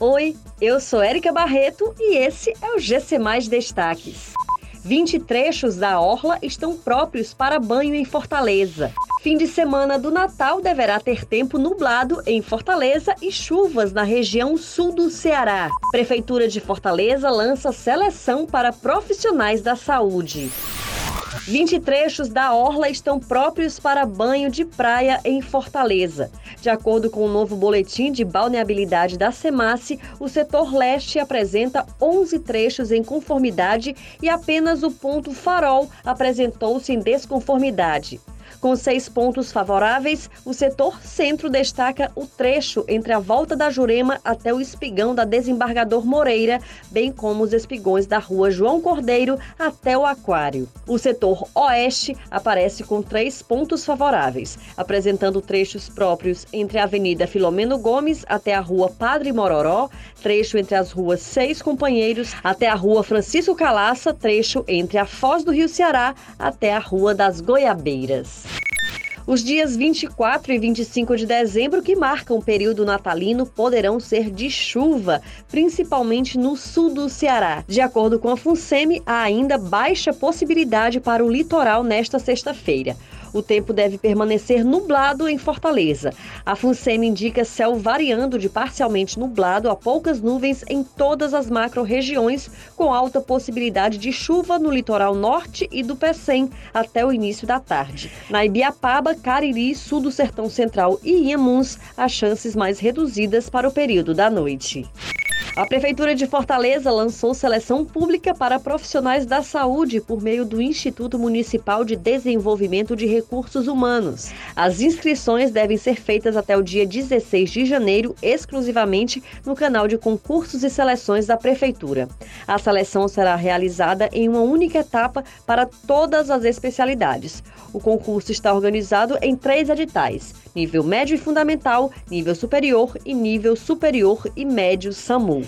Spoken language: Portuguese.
Oi, eu sou Érica Barreto e esse é o GC Mais Destaques. 20 trechos da Orla estão próprios para banho em Fortaleza. Fim de semana do Natal deverá ter tempo nublado em Fortaleza e chuvas na região sul do Ceará. Prefeitura de Fortaleza lança seleção para profissionais da saúde. 20 trechos da orla estão próprios para banho de praia em Fortaleza. De acordo com o novo boletim de balneabilidade da SEMASSE, o setor leste apresenta 11 trechos em conformidade e apenas o ponto Farol apresentou-se em desconformidade. Com seis pontos favoráveis, o setor centro destaca o trecho entre a volta da Jurema até o espigão da Desembargador Moreira, bem como os espigões da rua João Cordeiro até o Aquário. O setor oeste aparece com três pontos favoráveis, apresentando trechos próprios entre a Avenida Filomeno Gomes até a rua Padre Mororó, trecho entre as ruas Seis Companheiros até a rua Francisco Calaça, trecho entre a Foz do Rio Ceará até a Rua das Goiabeiras. Os dias 24 e 25 de dezembro, que marcam o período natalino, poderão ser de chuva, principalmente no sul do Ceará. De acordo com a FUNSEMI, há ainda baixa possibilidade para o litoral nesta sexta-feira. O tempo deve permanecer nublado em Fortaleza. A FUNSEM indica céu variando de parcialmente nublado a poucas nuvens em todas as macro-regiões, com alta possibilidade de chuva no litoral norte e do Pecém até o início da tarde. Na Ibiapaba, Cariri, sul do Sertão Central e Inhamuns, há chances mais reduzidas para o período da noite. A Prefeitura de Fortaleza lançou seleção pública para profissionais da saúde por meio do Instituto Municipal de Desenvolvimento de Recursos Humanos. As inscrições devem ser feitas até o dia 16 de janeiro, exclusivamente no canal de concursos e seleções da Prefeitura. A seleção será realizada em uma única etapa para todas as especialidades. O concurso está organizado em três editais: nível médio e fundamental, nível superior e nível superior e médio SAMU.